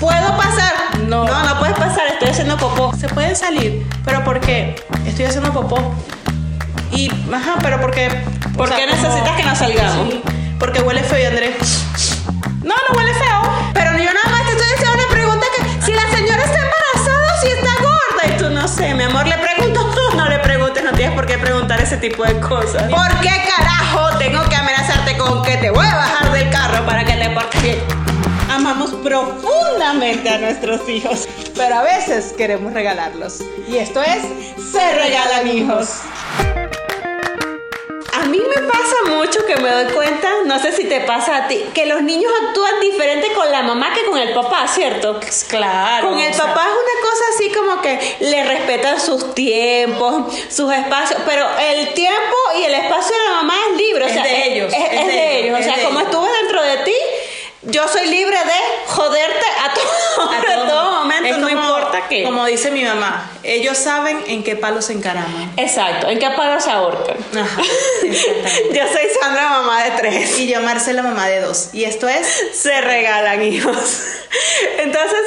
¿Puedo pasar? No. No, no puedes pasar, estoy haciendo popó. Se puede salir, pero ¿por qué? Estoy haciendo popó. Y, ajá, pero ¿por qué? ¿Por qué necesitas que nos salgamos? Porque huele feo y Andrés. No, no huele feo. Pero yo nada más te estoy haciendo una pregunta que si la señora está embarazada o si está gorda. Y tú no sé, mi amor, le pregunto. No le preguntes, no tienes por qué preguntar ese tipo de cosas. ¿Por qué carajo tengo que amenazarte con que te voy a bajar del carro para que te portes bien? Amamos profundamente a nuestros hijos, pero a veces queremos regalarlos. Y esto es Se Regalan Hijos. A mí me pasa mucho que me doy cuenta, no sé si te pasa a ti, que los niños actúan diferente con la mamá que con el papá, ¿cierto? Claro. Con el papá es una cosa así como que le respetan sus tiempos, sus espacios, pero el tiempo y el espacio de la mamá es libre, o Es sea, de ellos, es, es es de ellos, o es sea, como estuve dentro de ti, yo soy libre de joderte a todo, a todo, momento, Es no como- importa qué. Como dice mi mamá, ellos saben en qué palo se encaraman. Exacto, ¿en qué palo se ahorcan? Ajá. Yo soy Sandra, mamá de tres. Y yo, Marcela, mamá de dos. Y esto es se regalan hijos. Entonces,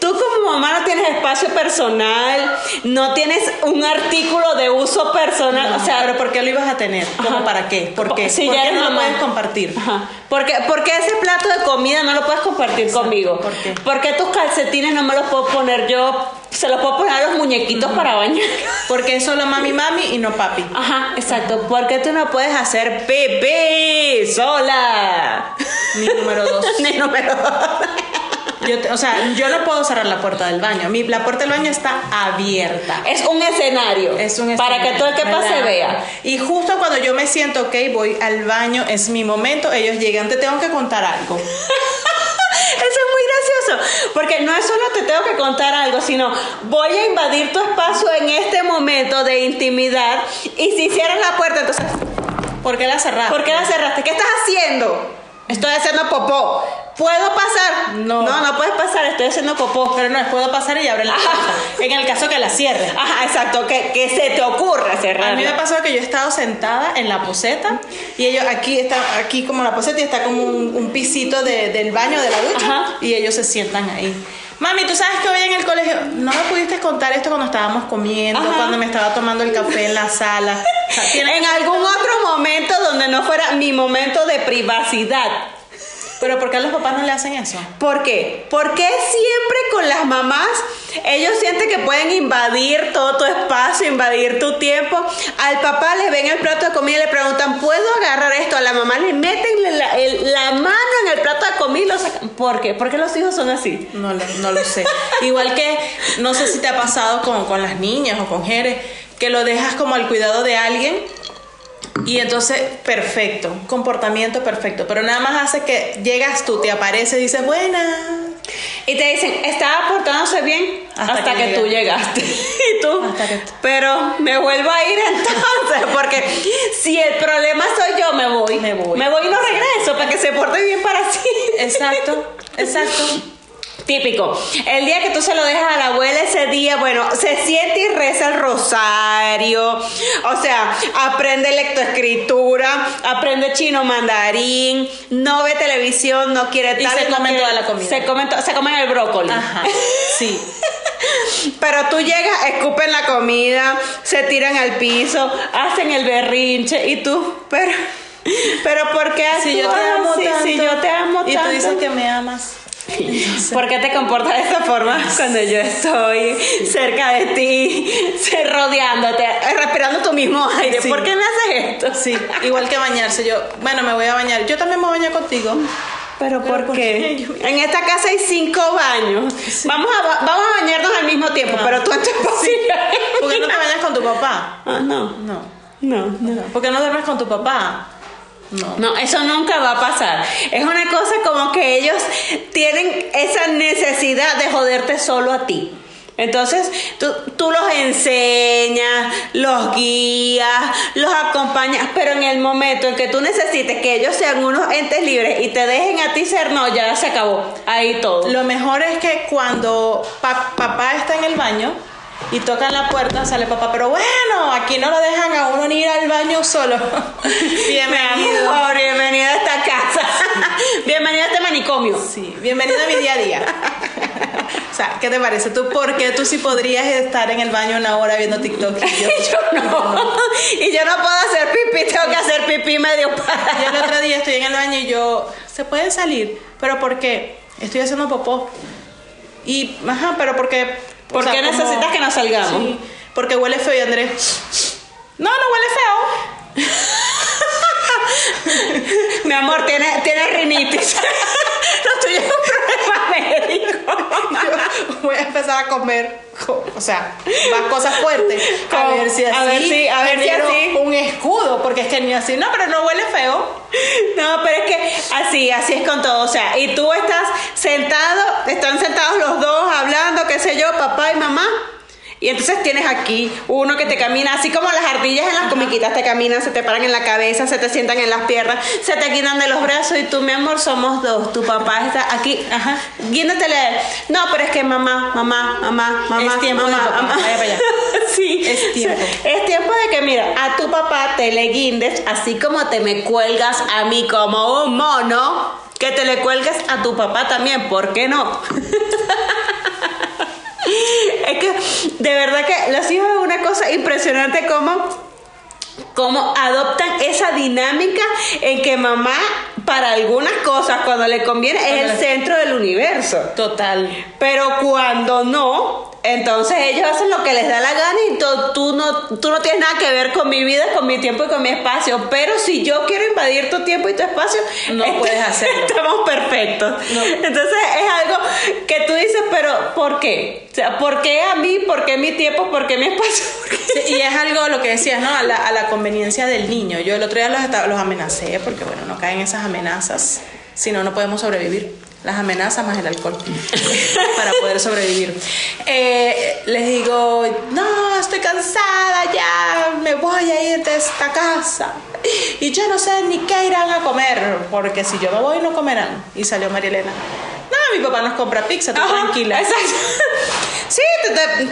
tú como mamá no tienes espacio personal, no tienes un artículo de uso personal, o sea, pero ¿por qué lo ibas a tener? ¿Cómo Ajá. para qué? ¿Por qué? Si ¿Por ya qué eres no lo mamá. puedes compartir? Ajá. Porque, porque ese plato de comida no lo puedes compartir conmigo. ¿Por qué? Porque tus calcetines no me los puedo poner yo, se los puedo poner a los muñequitos para bañar. Porque es solo mami mami y no papi. Ajá, exacto. Porque tú no puedes hacer pipí sola. Mi número dos. Ni número dos. Yo te- o sea, yo no puedo cerrar la puerta del baño. Mi, la puerta del baño está abierta. Es un escenario. Es un Para que escenario, todo el que pase vea. Y justo cuando yo me siento, ok, voy al baño, es mi momento, ellos llegan, te tengo que contar algo. Eso es muy gracioso, porque no es solo te tengo que contar algo, sino voy a invadir tu espacio en este momento de intimidad y si cierras la puerta, entonces, ¿Por qué la cerraste? ¿por qué la cerraste? ¿Qué estás haciendo? Estoy haciendo popó. ¿Puedo pasar? No. No, no puedes pasar, estoy haciendo popó. Pero no, puedo pasar y abrir la puerta. En el caso que la cierre. Ajá, exacto, que, que se te ocurra cerrar. A mí me pasó que yo he estado sentada en la poseta y ellos aquí está aquí como la poseta y está como un, un pisito de- del baño de la ducha Ajá. y ellos se sientan ahí. Mami, ¿tú sabes que hoy en el colegio no me pudiste contar esto cuando estábamos comiendo, Ajá. cuando me estaba tomando el café en la sala? O sea, En algún otro momento donde no fuera mi momento de privacidad. Pero ¿por qué a los papás no le hacen eso? ¿Por qué? Porque siempre con las mamás ellos sienten que pueden invadir todo tu espacio, invadir tu tiempo. Al papá le ven el plato de comida y le preguntan, ¿puedo agarrar esto? A la mamá le meten la, el- la mano en el plato de comida y lo sacan. ¿Por qué? Porque los hijos son así. No, lo- no lo sé. Igual que, no sé si te ha pasado con, con las niñas o con Jerez, que lo dejas como al cuidado de alguien y entonces, perfecto, comportamiento perfecto, pero nada más hace que llegas tú, te aparece y dices, buenas. Y te dicen, estaba portándose bien hasta, Hasta que, que tú llegaste. llegaste. y tú, Hasta que tú- pero me vuelvo a ir entonces, porque si el problema soy yo, me voy. Me voy. Me voy y no regreso para que se porte bien para sí. Exacto, exacto. Típico. El día que tú se lo dejas a la abuela, ese día, bueno, se siente y reza el rosario. O sea, aprende lectoescritura, aprende chino mandarín, no ve televisión, no quiere Y tal, se no come quiere- toda la comida. Se come, to- se comen el brócoli. Ajá, sí. Pero tú llegas, escupen la comida, se tiran al piso, hacen el berrinche y tú, pero, pero ¿por qué Si yo te amo así? tanto. Si yo te amo y tanto. tú dices que me amas. ¿Por qué te comportas de esa forma cuando yo estoy cerca de ti, rodeándote, respirando tu mismo aire? Sí. ¿Por qué me haces esto? Sí, igual que bañarse. Yo, bueno, me voy a bañar. Yo también me voy a bañar contigo. ¿Pero ¿Pero por por qué? qué? En esta casa hay cinco baños. Vamos, a, vamos a bañarnos al mismo tiempo, pero tú en tu ¿Por qué no te bañas con tu papá? Ah, no, No. no, no. ¿Por qué no duermes con tu papá? No. No, eso nunca va a pasar. Es una cosa como que ellos tienen esa necesidad de joderte solo a ti. Entonces, tú, tú los enseñas, los guías, los acompañas, pero en el momento en que tú necesites que ellos sean unos entes libres y te dejen a ti ser, no, ya se acabó. Ahí todo. Lo mejor es que cuando pa- papá está en el baño y tocan la puerta, sale papá, pero bueno, aquí no lo dejan a uno ni ir al baño solo. Bienvenido. bienvenido a esta casa. bienvenido a este manicomio. Sí, bienvenido a mi día a día. o sea, ¿qué te parece? ¿Tú por qué tú sí podrías estar en el baño una hora viendo TikTok? Y yo, yo no. Y yo no puedo hacer pipí, tengo que hacer pipí medio Yo para. el otro día estoy en el baño y yo, ¿se pueden salir? ¿Pero por qué? Estoy haciendo popó. Y, ajá, pero porque... o ¿Por sea, qué como- necesitas que nos salgamos? Sí, porque huele feo y Andrés... No, no huele feo. Mi amor, tiene, tiene rinitis. Lo tuyo es un problema médico. Yo voy a empezar a comer, co- o sea, más cosas fuertes. A ver si así. a ver si- a ver si así. Un escudo, porque es que ni así, no, pero no huele feo. No, pero es que así, así es con todo. O sea, y tú estás sentado, están sentados los dos hablando, qué sé yo, papá y mamá. Y entonces tienes aquí uno que te camina, así como las ardillas en las comiquitas te caminan, se te paran en la cabeza, se te sientan en las piernas, se te quitan de los brazos y tú, mi amor, somos dos. Tu papá está aquí, ajá, guíndotele. No, pero es que mamá, mamá, mamá, mamá, Es tiempo de mamá, papá, mamá. vaya para allá. sí, Es tiempo. Es tiempo de que, mira, a tu papá te le guindes, así como te me cuelgas a mí como un mono, que te le cuelgues a tu papá también, ¿por qué no? es que de verdad que los hijos es una cosa impresionante como cómo adoptan esa dinámica en que mamá para algunas cosas cuando le conviene es el centro del universo. Total. Pero cuando no, entonces ellos hacen lo que les da la gana y tú no, tú no tienes nada que ver con mi vida, con mi tiempo y con mi espacio. Pero si yo quiero invadir tu tiempo y tu espacio, No est- puedes hacerlo. Estamos perfectos. Entonces es algo que tú dices, pero ¿por qué? O sea, ¿por qué a mí? ¿Por qué mi tiempo? ¿Por qué mi espacio? Y es algo lo que decías, ¿no? A la, a la conveniencia del niño. Yo el otro día los, los amenacé porque, bueno, no caen esas amenazas. Si no, no podemos sobrevivir. Las amenazas más el alcohol para poder sobrevivir. Eh, les digo, no, estoy cansada, ya me voy a ir de esta casa. Y yo no sé ni qué irán a comer, porque si yo me voy no comerán. Y salió María Elena. No, mi papá nos compra pizza, tú Ajá, tranquila. Exacto. Sí, te-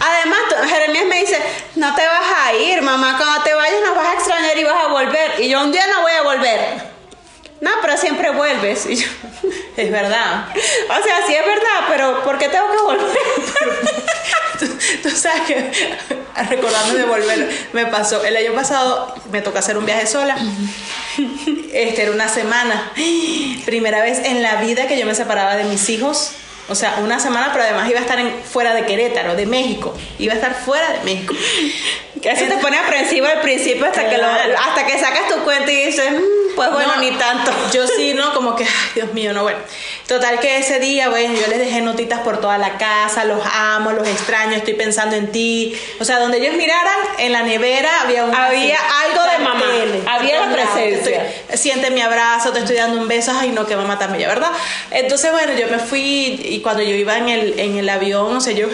además Jeremías me dice, no te vas a ir, mamá, cuando te vayas nos vas a extrañar y vas a volver. Y yo un día no voy a volver. No, pero siempre vuelves. Y yo, Es verdad. o sea, sí es verdad, pero ¿por qué tengo que volver? tú, tú sabes que recordando de volver me pasó el año pasado me tocó hacer un viaje sola este era una semana primera vez en la vida que yo me separaba de mis hijos o sea una semana pero además iba a estar en, fuera de Querétaro de México iba a estar fuera de México Que eso te pone aprensivo al principio hasta que, lo- hasta que sacas tu cuenta y dices, "Mm, pues bueno, No, ni tanto. Yo sí, ¿no? Como que, ay, Dios mío, no, bueno. Total que ese día, bueno, yo les dejé notitas por toda la casa, los amo, los extraño, estoy pensando en ti. O sea, donde ellos miraran, en la nevera había un... Había algo de mamá, había la presencia. estoy- siente mi abrazo, te estoy dando un beso, ay, no, que mamá tan bella, ¿verdad? Entonces, bueno, yo me fui y cuando yo iba en el, en el avión, o sea, yo...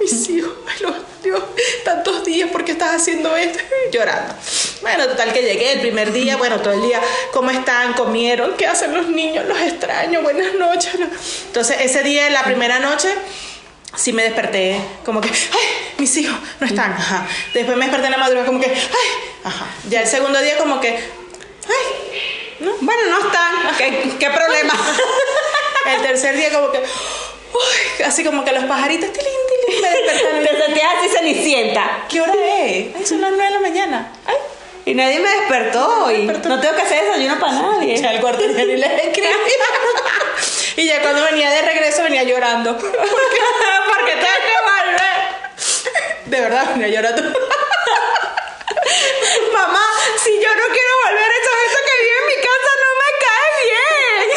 Mis hijos, los Dios, tantos días, ¿por qué estás haciendo esto? Llorando. Bueno, total que llegué el primer día, bueno, todo el día, ¿cómo están? ¿Comieron? ¿Qué hacen los niños? Los extraño, buenas noches. Entonces, ese día, la primera noche, sí me desperté, como que, ay, mis hijos no están, ajá. Después me desperté en la madrugada, como que, ay, ajá. Ya el segundo día, como que, ay, ¿no? Bueno, no están. ¿Qué, qué problema? el tercer día, como que, uy, así como que los pajaritos, tilín, tilín, me despertaron. Te sentías así cenicienta. ¿Qué hora es? Ay, son las nueve de la mañana. Ay, Y nadie me despertó hoy. No tengo que hacer desayuno para nadie. ya el cuarto día ni les escribí. Y ya cuando venía de regreso venía llorando. Porque, porque tengo que volver. De verdad, venía llorando. Mamá, si yo no quiero volver, esa gente que vive en mi casa no me cae bien.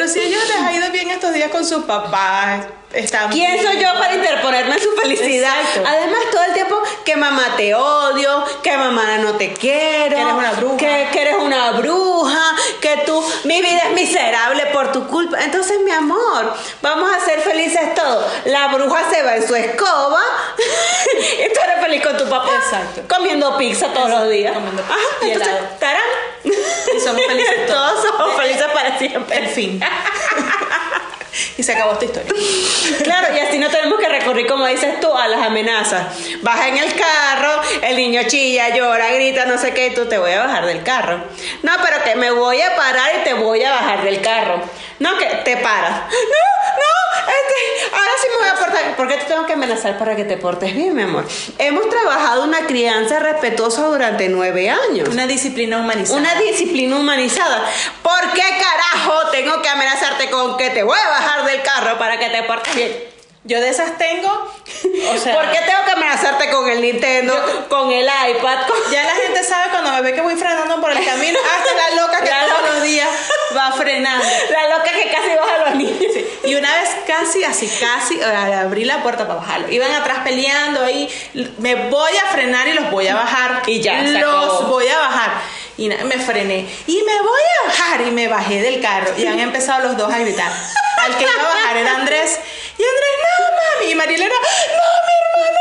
Pero si ellos les ha ido bien estos días con sus papás, están ¿Quién soy yo para interponerme en su felicidad? Exacto. Además, todo el tiempo que mamá te odio, que mamá no te quiero, Que eres una bruja. que, que eres una bruja, que tú, mi vida es miserable por tu culpa. Entonces, mi amor, vamos a ser felices todos. La bruja se va en su escoba y tú eres feliz con tu papá. Exacto. Comiendo pizza todos Exacto, los días. comiendo Ajá, pizza y entonces, helado. tarán. Y somos felices todos. Todos somos felices para siempre. El fin. y se acabó esta historia. Claro, y así no tenemos que recurrir, como dices tú, a las amenazas. Baja en el carro, el niño chilla, llora, grita, no sé qué, y tú te voy a bajar del carro. No, pero que me voy a parar y te voy a bajar del carro. No, que te paras. No, no, este, ahora sí me voy a portar. ¿Por qué te tengo que amenazar para que te portes bien, mi amor? Hemos trabajado una crianza respetuosa durante nueve años. Una disciplina humanizada. Una disciplina humanizada. ¿Por qué carajo tengo que amenazarte con que te voy a bajar del carro para que te portes bien? Yo de esas tengo. O sea. ¿Por qué tengo que amenazarte con el Nintendo, con el iPad? con- Ya la gente sabe cuando me ve que voy frenando por el camino, hasta la loca que La todos loca. los días va frenando. La loca que casi baja a los niños. Y una vez casi, así casi, eh, abrí la puerta para bajarlo. Iban atrás peleando ahí. Me voy a frenar y los voy a bajar. Y ya, Los acabó. voy a bajar. Y me frené. Y me voy a bajar. Y me bajé del carro. Y han empezado los dos a gritar. Al que iba a bajar era Andrés. Y Andrés, Y Marilena, no, mi hermano,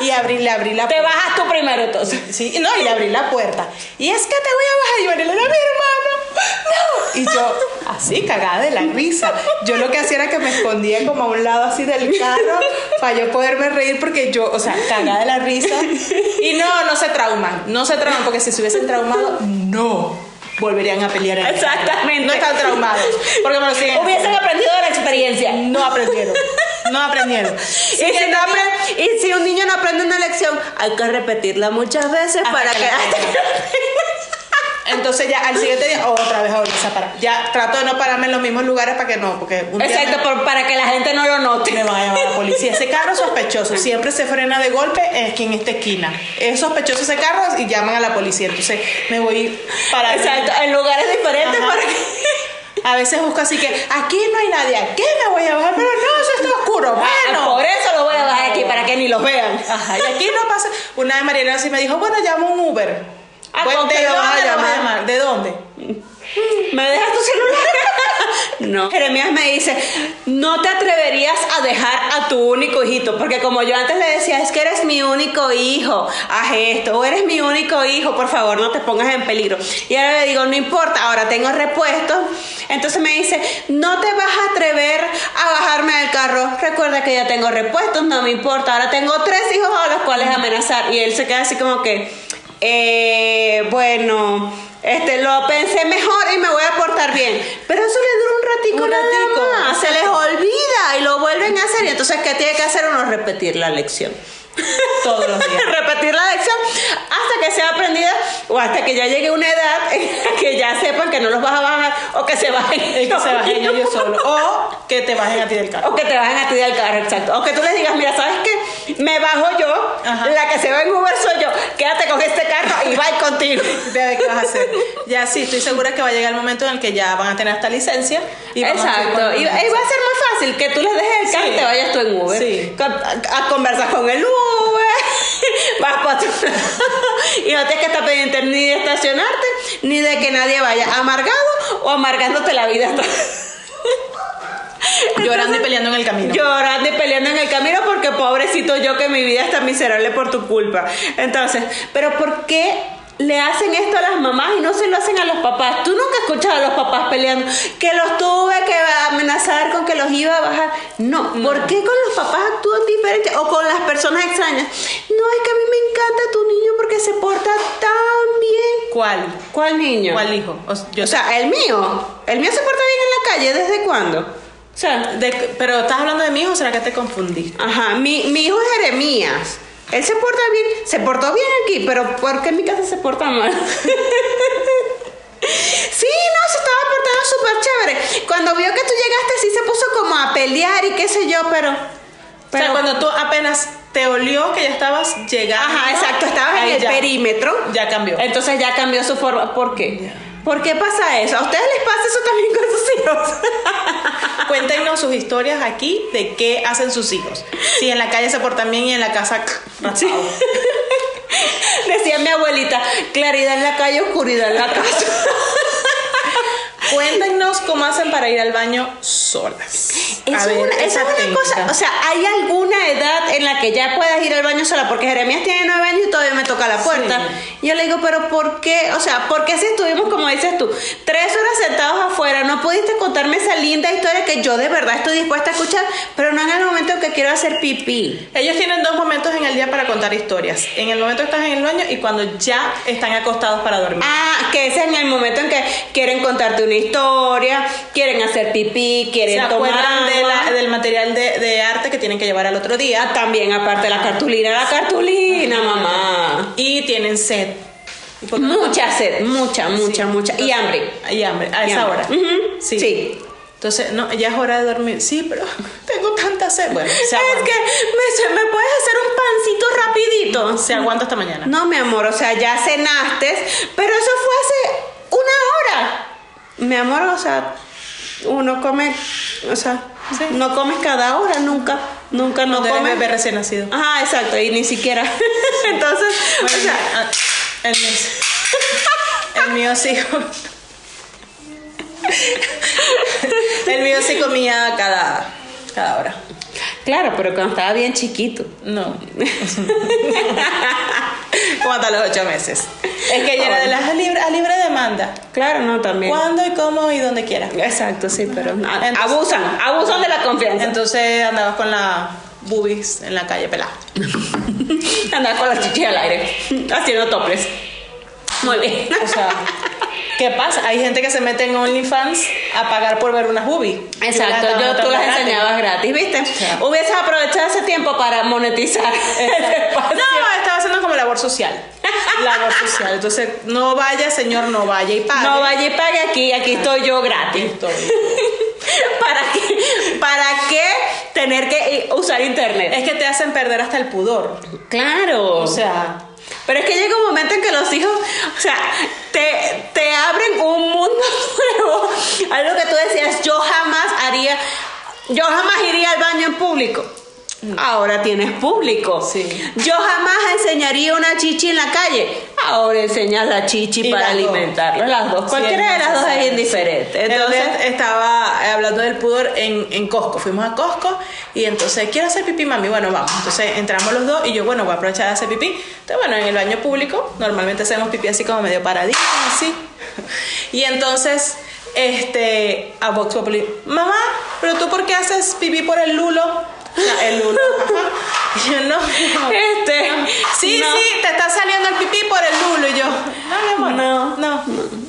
no. Y abrí, le abrí la Te puerta. bajas tú primero entonces. Sí, no, y le abrí la puerta. Y es que te voy a bajar. Y Marilena, mi hermano, no. Y yo, así, cagada de la risa. Yo lo que hacía era que me escondía como a un lado así del carro para yo poderme reír porque yo, o sea, cagada de la risa. Y no, no se trauman. No se trauman porque si se hubiesen traumado, no volverían a pelear. en. Exactamente. No están traumados. Porque me lo siguen. Hubiesen aprendido de la experiencia. No aprendieron. No aprendieron. Y si, no y si un niño no aprende una lección, hay que repetirla muchas veces Hasta para que que... Entonces ya al siguiente día otra vez a volverse a parar. Ya trato de no pararme en los mismos lugares para que no, porque un día Exacto, me, por- para que la gente no lo note. me van a llamar la policía. Ese carro es sospechoso, siempre se frena de golpe aquí en esta esquina. Es sospechoso ese carro y llaman a la policía. Entonces me voy para Exacto, en lugares diferentes Ajá. para que... A veces busco así que aquí no hay nadie, ¿a qué me voy a bajar? Pero no, eso está Ah, Bueno, por eso lo voy a bajar aquí, para que ni los vean. Ajá, y aquí no pasa. Una vez Mariana así me dijo, bueno, llamo un Uber. Ah, ¿con ¿De dónde lo vas a llamar? ¿De dónde? ¿Me dejas tu celular? No. Jeremías me dice, no te atreverías a dejar a tu único hijito, porque como yo antes le decía, es que eres mi único hijo, haz esto, o eres mi único hijo, por favor, no te pongas en peligro. Y ahora le digo, no importa, ahora tengo repuestos. Entonces me dice, no te vas a atrever a bajarme del carro. Recuerda que ya tengo repuestos, no me importa. Ahora tengo tres hijos a los cuales amenazar. Y él se queda así como que, eh, bueno, este, lo pensé mejor y me voy a portar bien. Pero eso le dura un ratico, Un nada ratico, más. Se les olvida y lo vuelven a hacer. Y entonces, ¿qué tiene que hacer uno? Repetir la lección. Todos los días. Repetir la lección hasta que sea aprendida o hasta que ya llegue una edad en la que ya sepan que no los vas a bajar o que se bajen Es que se bajen ellos solos. O que te bajen a ti del carro. o que te bajen a ti del carro, exacto. O que tú les digas, mira, ¿sabes qué? Me bajo yo, Ajá. la que se va en Uber soy yo. Quédate con este carro y va contigo. Bebé, ¿qué vas a hacer? Ya sí, estoy segura que va a llegar el momento en el que ya van a tener esta licencia. Y vamos a Exacto. Y, y va a ser muy fácil que tú les dejes el carro Sí. y te vayas tú en Uber. Sí. A conversar con el Uber. Vas para tu Y no tienes que estar pendiente ni de estacionarte, ni de que nadie vaya amargado o amargándote la vida. Llorando y peleando en el camino. Llorando y peleando en el camino porque pobrecito yo que mi vida está miserable por tu culpa. Entonces, pero ¿por qué le hacen esto a las mamás y no se lo hacen a los papás? Tú nunca escuchas a los papás peleando que los tuve que amenazar con que los iba a bajar. No, ¿por qué con los papás actúan diferente o con las personas extrañas? No, es que a mí me encanta tu niño porque se porta tan bien. ¿Cuál? ¿Cuál niño? ¿Cuál hijo? O sea, yo O sea, el mío. El mío se porta bien en la calle, ¿desde cuándo? O sea, de- pero ¿estás hablando de mi hijo o será que te confundiste? Ajá, mi, mi hijo es Jeremías. Él se porta bien, se portó bien aquí, pero ¿por qué en mi casa se porta mal? sí, no, se estaba portando súper chévere. Cuando vio que tú llegaste, sí se puso como a pelear y qué sé yo, pero. o sea, cuando tú apenas te olió que ya estabas llegando. Ajá, exacto, estabas en el perímetro. Ya cambió. Entonces ya cambió su forma. ¿Por qué? ¿Por qué pasa eso? ¿A ustedes les pasa eso también con sus hijos? Cuéntenos sus historias aquí de qué hacen sus hijos. Si en la calle se portan bien y en la casa sí. Decía mi abuelita, claridad en la calle, oscuridad en la casa. Cuéntenos cómo hacen para ir al baño solas. Eso es una, cosa, o sea, ¿hay alguna edad en la que ya puedas ir al baño sola? Porque Jeremías tiene nueve años y todavía me toca la puerta. Yo le digo, pero ¿por qué? O sea, ¿por qué si estuvimos, como dices tú, tres horas sentados afuera, no pudiste contarme esa linda historia que yo de verdad estoy dispuesta a escuchar, pero no en el momento en que quiero hacer pipí? Ellos tienen dos momentos en el día para contar historias. En el momento que estás en el baño y cuando ya están acostados para dormir. Ah, que ese es en el momento en que quieren contarte una historia, quieren hacer pipí, quieren ¿Se tomar del material de, arte que tienen que llevar al otro día. También, aparte de la cartulina, la cartulina, mamá. Y tienen sed. Mucha sed, mucha, mucha, mucha. y hambre. Y hambre, a esa hora. sí. Entonces, no, ya es hora de dormir. Sí, pero tengo tanta sed. Bueno, es que me, me, puedes hacer un pancito rapidito. Se aguanta hasta mañana. No, mi amor, o sea, ya cenaste, pero eso fue hace una hora. Mi amor, o sea, uno come, o sea, no comes cada hora, nunca, nunca no comes. bebé recién nacido. Ajá, exacto, y ni siquiera. Entonces, o sea, el, mío, el mío sí. el mío sí comía cada, cada hora. Claro, pero cuando estaba bien chiquito. No. Como hasta los ocho meses. Es que ella era de las a libre, a libre demanda. Claro, no, también. Cuando y cómo y donde quiera. Exacto, sí, pero abusan, abusan de la confianza. Entonces andabas con la boobies en la calle pelada. andabas con la chichis al aire, haciendo toples. Muy bien. O sea, ¿qué pasa? Hay gente que se mete en OnlyFans a pagar por ver unas boobies. Exacto, yo tú las enseñabas gratis, ¿viste? Hubieses aprovechado ese tiempo para monetizar. no, estaba haciendo como labor social. labor social. Entonces, no vaya, señor, no vaya y pague. No vaya y pague aquí, aquí estoy yo gratis. Estoy. ¿Para qué? ¿Para qué tener que usar internet? Es que te hacen perder hasta el pudor. Claro. O sea, pero es que llega un momento en que los hijos, o sea, te, te abren un mundo nuevo. Algo que tú decías, yo jamás haría, yo jamás iría al baño en público. Ahora tienes público. Sí. Yo jamás enseñaría una chichi en la calle. Ahora enseñas la chichi para alimentarla. Las dos. Cualquiera de las dos es indiferente. Entonces, estaba hablando del pudor en, en Costco. Fuimos a Costco y entonces, quiero hacer pipí, mami. Bueno, vamos. Entonces entramos los dos y yo, bueno, voy a aprovechar de hacer pipí. Entonces, bueno, en el baño público, normalmente hacemos pipí así como medio paradito, así. Y entonces este a Vox Populi, mamá, pero tú por qué haces pipí por el lulo? El lulo. Yo, no, Este, sí, sí, te está saliendo el pipí por el lulo. Y yo, no, mi amor, no, no.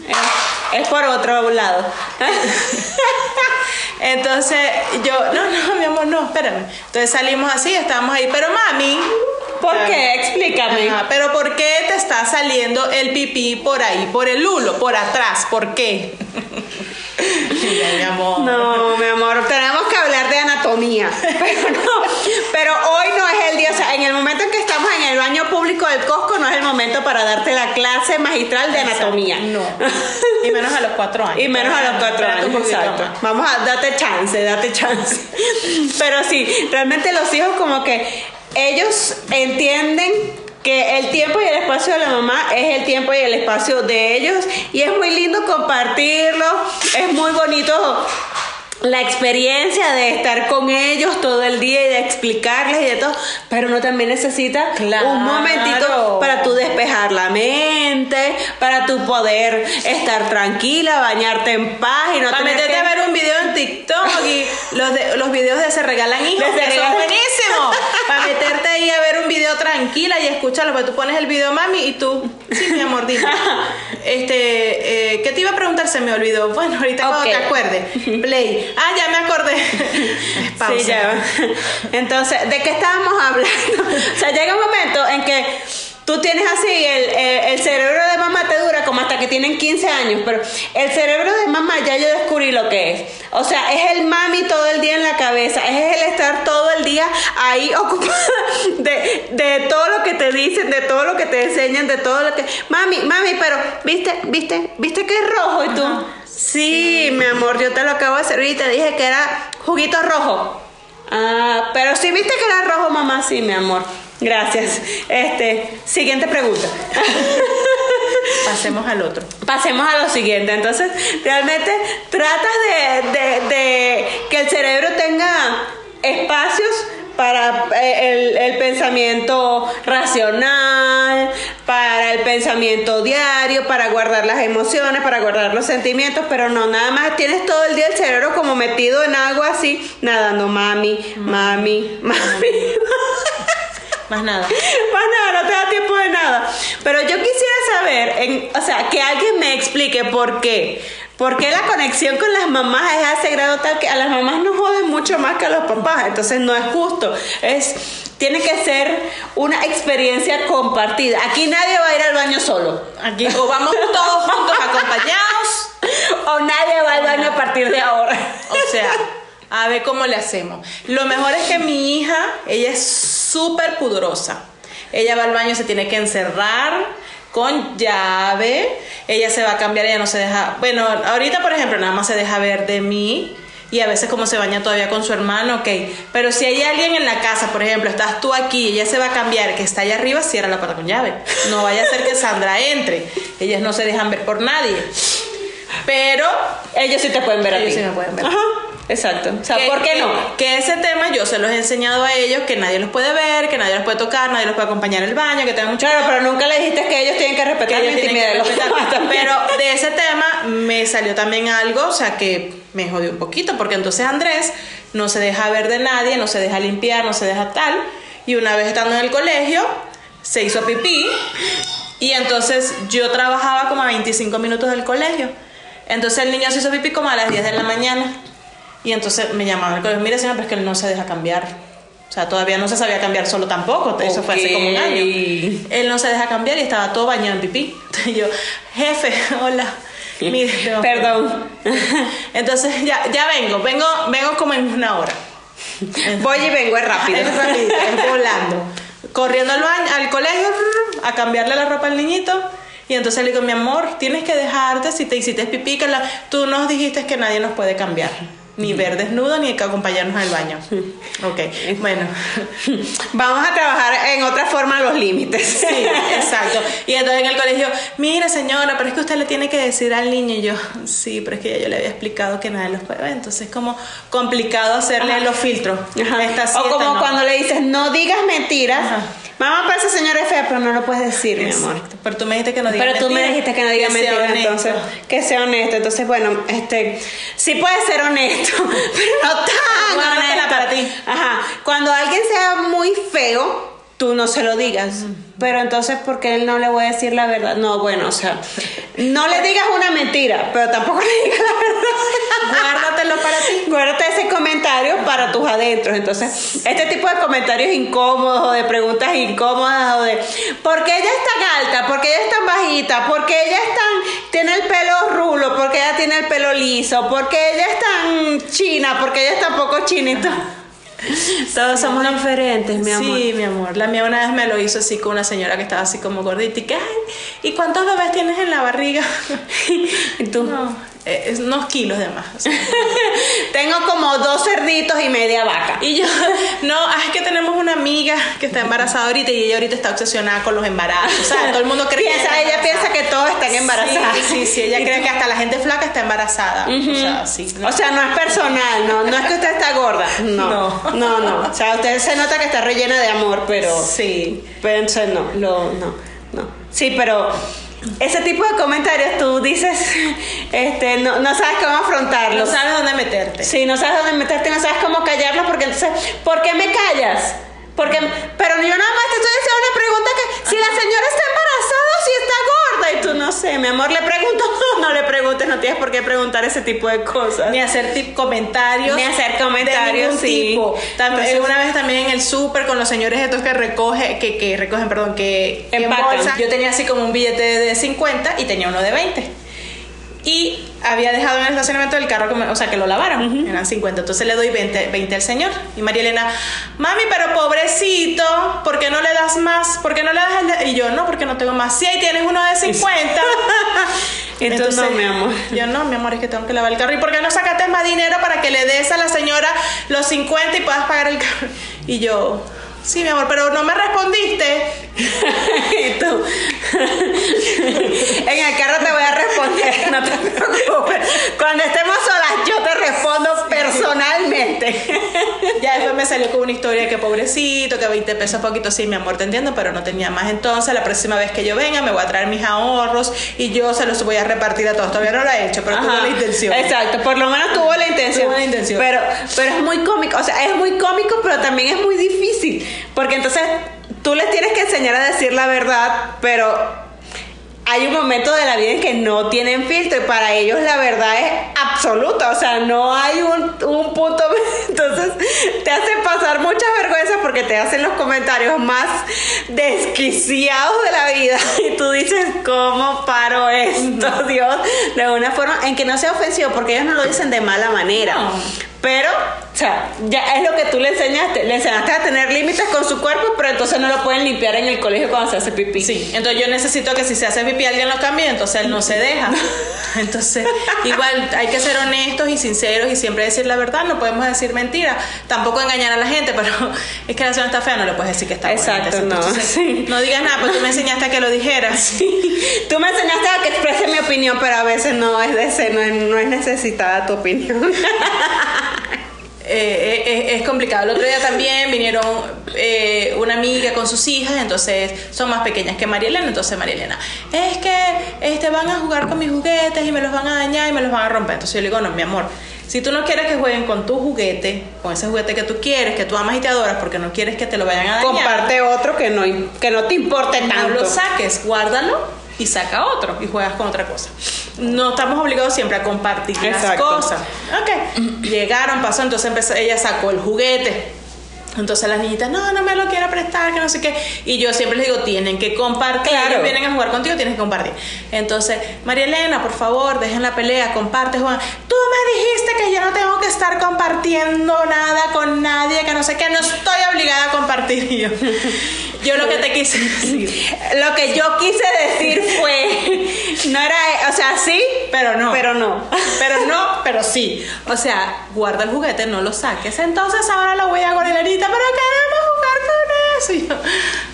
Es, es por otro lado. Entonces yo, no, no, mi amor, no, espérame. Entonces salimos así, estábamos ahí, pero mami. ¿Por qué? Explícame. pero ¿por qué te está saliendo el pipí por ahí, por el lulo, por atrás? ¿Por qué? mi amor. No, mi amor, tenemos Pero no, pero hoy no es el día, o sea, en el momento en que estamos en el baño público del Costco no es el momento para darte la clase magistral de anatomía. No. Y menos a los cuatro años. Y menos a los cuatro años. Exacto. Vamos a date chance, date chance. Pero sí, realmente los hijos como que ellos entienden que el tiempo y el espacio de la mamá es el tiempo y el espacio de ellos y es muy lindo compartirlo, es muy bonito la experiencia de estar con ellos todo el día y de explicarles y de todo, pero uno también necesita un momentito para tú despejar la mente, para tú poder estar tranquila, bañarte en paz y no para meterte a ver un video en TikTok y los, de, los videos de se regalan hijos, se regalan. buenísimo. para meterte ahí a ver un video tranquila y escucharlo, porque tú pones el video mami y tú, sí, mi amor, dime. este, eh, ¿qué te iba a preguntar? Se me olvidó. Bueno, ahorita cuando te acuerdes. Play. Ah, ya me acordé. Sí, ya. Entonces, ¿de qué estábamos hablando? o sea, llega un momento en que tú tienes así, el, el, cerebro de mamá te dura como hasta que tienen 15 años, pero el cerebro de mamá ya yo descubrí lo que es. O sea, es el mami todo el día en la cabeza, es el estar todo el día ahí ocupada de, de todo lo que te dicen, de todo lo que te enseñan, de todo lo que... Mami, mami, pero, ¿viste, viste, viste que es rojo y tú? Sí, mi amor, yo te lo acabo de servir y te dije que era juguito rojo. Ah, pero si viste que era rojo, mamá, sí, mi amor. Gracias. Este, siguiente pregunta. Pasemos al otro. Pasemos a lo siguiente. Entonces, realmente tratas de, que el cerebro tenga espacios para eh, el, pensamiento racional, para el pensamiento diario, para guardar las emociones, para guardar los sentimientos, pero no, nada más tienes todo el día el cerebro como metido en agua así, nadando, mami, mami, mami. Más nada. Más nada, no te da tiempo de nada. Pero yo quisiera saber, en, o sea, que alguien me explique por qué. ¿Por qué la conexión con las mamás es a ese grado tal que a las mamás nos joden mucho más que a los papás? Entonces no es justo. Es, tiene que ser una experiencia compartida. Aquí nadie va a ir al baño solo. Aquí o vamos todos juntos acompañados o nadie va al baño a partir de ahora. O sea, a ver cómo le hacemos. Lo mejor es que mi hija, ella es súper pudorosa. Ella va al baño, se tiene que encerrar con llave. Ella se va a cambiar, ella no se deja. Bueno, ahorita, por ejemplo, nada más se deja ver de mí. Y a veces como se baña todavía con su hermano, ok. Pero si hay alguien en la casa, por ejemplo, estás tú aquí y ella se va a cambiar, que está allá arriba, cierra la puerta con llave. No vaya a ser que Sandra entre. Ellas no se dejan ver por nadie. Pero ellos sí te pueden ver a ti. sí me pueden ver. Ajá. Exacto. O sea, ¿por qué no? Que ese tema yo se los he enseñado a ellos, que nadie los puede ver, que nadie los puede tocar, nadie los puede acompañar el baño, que tengan mucho... Claro, pero nunca le dijiste que ellos tienen que respetar la intimidad de los Pero de ese tema me salió también algo, o sea, que me jodió un poquito, porque entonces Andrés no se deja ver de nadie, no se deja limpiar, no se deja tal, y una vez estando en el colegio, se hizo pipí, y entonces yo trabajaba como a 25 minutos del colegio. Entonces el niño se hizo pipí como a las 10 de la mañana. Y entonces me llamaban al colegio, mire señora, pero es que él no se deja cambiar. O sea, todavía no se sabía cambiar solo tampoco, eso fue hace como un año. Él no se deja cambiar y estaba todo bañado en pipí. Entonces yo, jefe, hola. Mire, Perdón. Entonces ya, ya vengo, vengo, vengo como en una hora. Voy y vengo, es rápido. Es rápido, es volando. Corriendo al, baño, al colegio a cambiarle la ropa al niñito. Y entonces le digo, mi amor, tienes que dejarte si te hiciste pipí, que la, tú nos dijiste que nadie nos puede cambiar ni ver desnudo ni que acompañarnos al baño. Ok, bueno. Vamos a trabajar en otra forma los límites. Sí, exacto. Y entonces en el colegio, mire señora, pero es que usted le tiene que decir al niño y yo, sí, pero es que ya yo le había explicado que nadie los puede ver, entonces es como complicado hacerle los filtros. o como cuando le dices, no digas mentiras. Mamá parece señora fea, pero no lo puedes decir, mi amor. Pero tú me dijiste que no diga Pero tú me dijiste que no diga mentiras, entonces que sea honesto. Entonces, bueno, este sí puede ser honesto, pero no tan honesto. para ti. Ajá. Cuando alguien sea muy feo, tú no se lo digas. Pero entonces, ¿por qué él no le voy a decir la verdad? No, bueno, o sea, no le digas una mentira, pero tampoco le digas la verdad. Guárdatelo para ti. Guárdate ese comentario para tus adentros. Entonces, este tipo de comentarios incómodos o de preguntas incómodas o de ¿por qué ella es tan alta? ¿Por qué ella es tan bajita? ¿Por qué ella es tan, tiene el pelo rulo? ¿Por qué ella tiene el pelo liso? ¿Por qué ella es tan china? ¿Por qué ella es tan poco chinito? Todos somos diferentes, mi amor. Sí, mi amor. La mía una vez me lo hizo así con una señora que estaba así como gordita y que, ¿y cuántos bebés tienes en la barriga? y tú, no, eh, unos kilos de más. Tengo como dos cerditos y media vaca. Y yo, no, ah, es que tenemos una amiga que está embarazada ahorita y ella ahorita está obsesionada con los embarazos. O sea, todo el mundo cree piensa, que ella piensa que todos están embarazados. Sí, sí, sí, ella cree que hasta la gente flaca está embarazada. O sea, sí. O sea, no es personal, no, no es que usted está gorda. No, no, no. O sea, usted se nota que está rellena de amor, pero. Sí. Pero no, lo, no, no. Sí, pero ese tipo de comentarios tú dices, este, no, no sabes cómo afrontarlos. No sabes dónde meterte. Sí, no sabes dónde meterte, no sabes cómo callarlos, porque entonces, ¿por qué me callas? Porque, pero yo nada más te estoy diciendo una pregunta que si la señora está embarazada o si está gorda y tú no sé, mi amor, le pregunto, no le preguntes, no tienes por qué preguntar ese tipo de cosas. Ni hacer comentarios. Ni hacer comentarios, de sí. tipo. También, una vez también en el súper con los señores estos que recoge, que, que recogen, perdón, que Empacan. Yo tenía así como un billete de 50 y tenía uno de 20. Y había dejado en el estacionamiento del carro, que me- o sea, que lo lavaron, eran 50. Entonces le doy 20, 20 al señor. Y María Elena, mami, pero pobrecito, ¿por qué no le das más? ¿Por qué no le das el de-?" Y yo, no, porque no tengo más. Sí, ahí tienes uno de 50. Entonces, no, mi amor. Yo no, mi amor, es que tengo que lavar el carro. ¿Y por qué no sacaste más dinero para que le des a la señora los 50 y puedas pagar el carro? Y yo, sí, mi amor, pero no me respondiste. Y tú. en el carro te voy a responder, no te preocupes. Cuando estemos solas, yo te respondo personalmente. Ya después me salió con una historia que pobrecito, que 20 pesos poquito, sí, mi amor, te entiendo, pero no tenía más. Entonces, la próxima vez que yo venga, me voy a traer mis ahorros y yo se los voy a repartir a todos. Todavía no lo he hecho, pero Ajá. la intención. Exacto, por lo menos tuvo la intención. Tuvo la intención. Pero, pero es muy cómico, o sea, es muy cómico, pero también es muy difícil. Porque entonces tú les tienes que enseñar a decir la verdad, pero hay un momento de la vida en que no tienen filtro y para ellos la verdad es absoluta, o sea, no hay un, un punto, entonces te hacen pasar muchas vergüenzas porque te hacen los comentarios más desquiciados de la vida y tú dices, ¿cómo paro esto, Dios? De una forma en que no sea ofensivo porque ellos no lo dicen de mala manera. No. Pero, o sea, ya es lo que tú le enseñaste. Le enseñaste a tener límites con su cuerpo, pero entonces no lo pueden limpiar en el colegio cuando se hace pipí. Sí, entonces yo necesito que si se hace pipí alguien lo cambie, entonces él no se deja. Entonces, igual hay que ser honestos y sinceros y siempre decir la verdad, no podemos decir mentira, tampoco engañar a la gente, pero es que la acción está fea, no le puedes decir que está. Exacto, no, Entonces, sí. no digas nada, porque tú me enseñaste a que lo dijeras. Tú me enseñaste a que exprese mi opinión, pero a veces no es de ser, no es, no es necesitada tu opinión. Eh, eh, es complicado. El otro día también vinieron eh, una amiga con sus hijas, entonces son más pequeñas que María Elena. Entonces María Elena, es que este, van a jugar con mis juguetes y me los van a dañar y me los van a romper. Entonces yo le digo, no, mi amor, si tú no quieres que jueguen con tu juguete, con ese juguete que tú quieres, que tú amas y te adoras, porque no quieres que te lo vayan a dañar, Comparte otro que no, que no te importe no tanto. lo saques, guárdalo y saca otro y juegas con otra cosa. No estamos obligados siempre a compartir las cosas. Ok, llegaron, pasó, entonces empezó, ella sacó el juguete. Entonces las niñitas, no, no me lo quiero prestar, que no sé qué. Y yo siempre les digo, tienen que compartir. Claro. Ellos vienen a jugar contigo, tienes que compartir. Entonces, María Elena, por favor, dejen la pelea, comparte, Juan. Tú me dijiste que yo no tengo que estar compartiendo nada con nadie, que no sé qué, no estoy obligada a compartir. Y yo, yo lo que te quise decir. Lo que yo quise decir fue, no era, o sea, sí, Pero no. pero no. Pero no, pero sí. O sea, guarda el juguete, no lo saques. Entonces ahora lo voy a guardar ahorita, pero queremos jugar con eso. Y yo,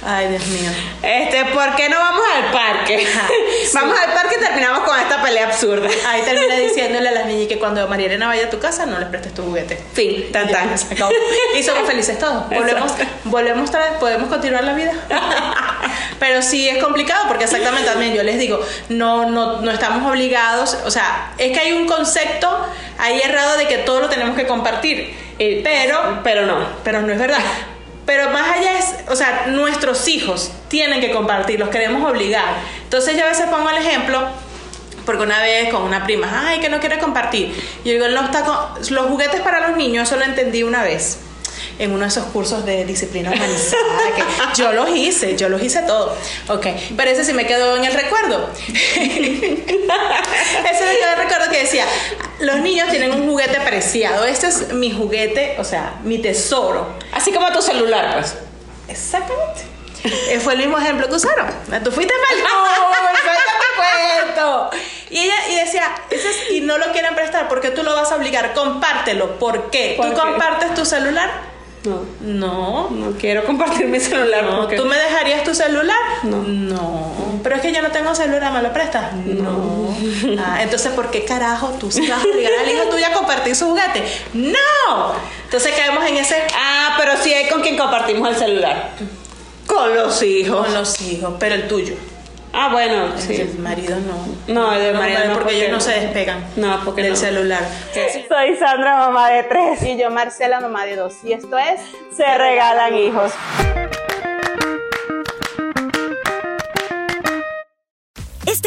ay, Dios mío. Este, ¿por qué no vamos al parque? Ajá, sí. Vamos al parque y terminamos con esta pelea absurda. Ahí termina diciéndole a las niñas que cuando María Elena vaya a tu casa no les prestes tu juguete. Fin, tan Ya, tan. se acabó. Y somos felices todos. Volvemos, volvemos otra vez, podemos continuar la vida. Pero sí es complicado porque exactamente también yo les digo, no, no, no estamos obligados, o sea, es que hay un concepto ahí errado de que todo lo tenemos que compartir. Eh, Pero, Pero no. pero no es verdad. Pero más allá es, o sea, nuestros hijos tienen que compartir, los queremos obligar. Entonces yo a veces pongo el ejemplo, porque una vez con una prima, ay, que no quiere compartir. Y yo digo, no está con- los juguetes para los niños, eso lo entendí una vez en uno de esos cursos de disciplina humanizada, que yo los hice, yo los hice todo. Ok, pero ese sí me quedó en el recuerdo. ese me quedó en el recuerdo que decía, los niños tienen un juguete preciado, este es mi juguete, o sea, mi tesoro. Así como tu celular, pues. Exactamente. Eh, Fue el mismo ejemplo que usaron. Tú fuiste mal. te cuento. Y ella y decía, "Ese es- y no lo quieren prestar porque tú lo vas a obligar, compártelo. ¿Por qué? ¿Por ¿Tú qué? compartes tu celular? No, No. no quiero compartir mi celular No. porque... ¿Tú me dejarías tu celular? No. No. Pero es que yo no tengo celular, ¿me lo prestas? No. Ah, entonces, ¿por qué carajo tú sí vas a obligar al hijo tuyo a compartir su juguete? ¡No! Entonces caemos en ese Ah, pero sí hay con quien compartimos el celular. Con los hijos. con los hijos, pero el tuyo. Ah, bueno, El sí. del marido no. No, el del marido no, porque porque ellos no no. se despegan No, porque del no. celular. Soy Sandra, mamá de tres. Y yo, Marcela, mamá de dos. Y esto es Se regalan hijos.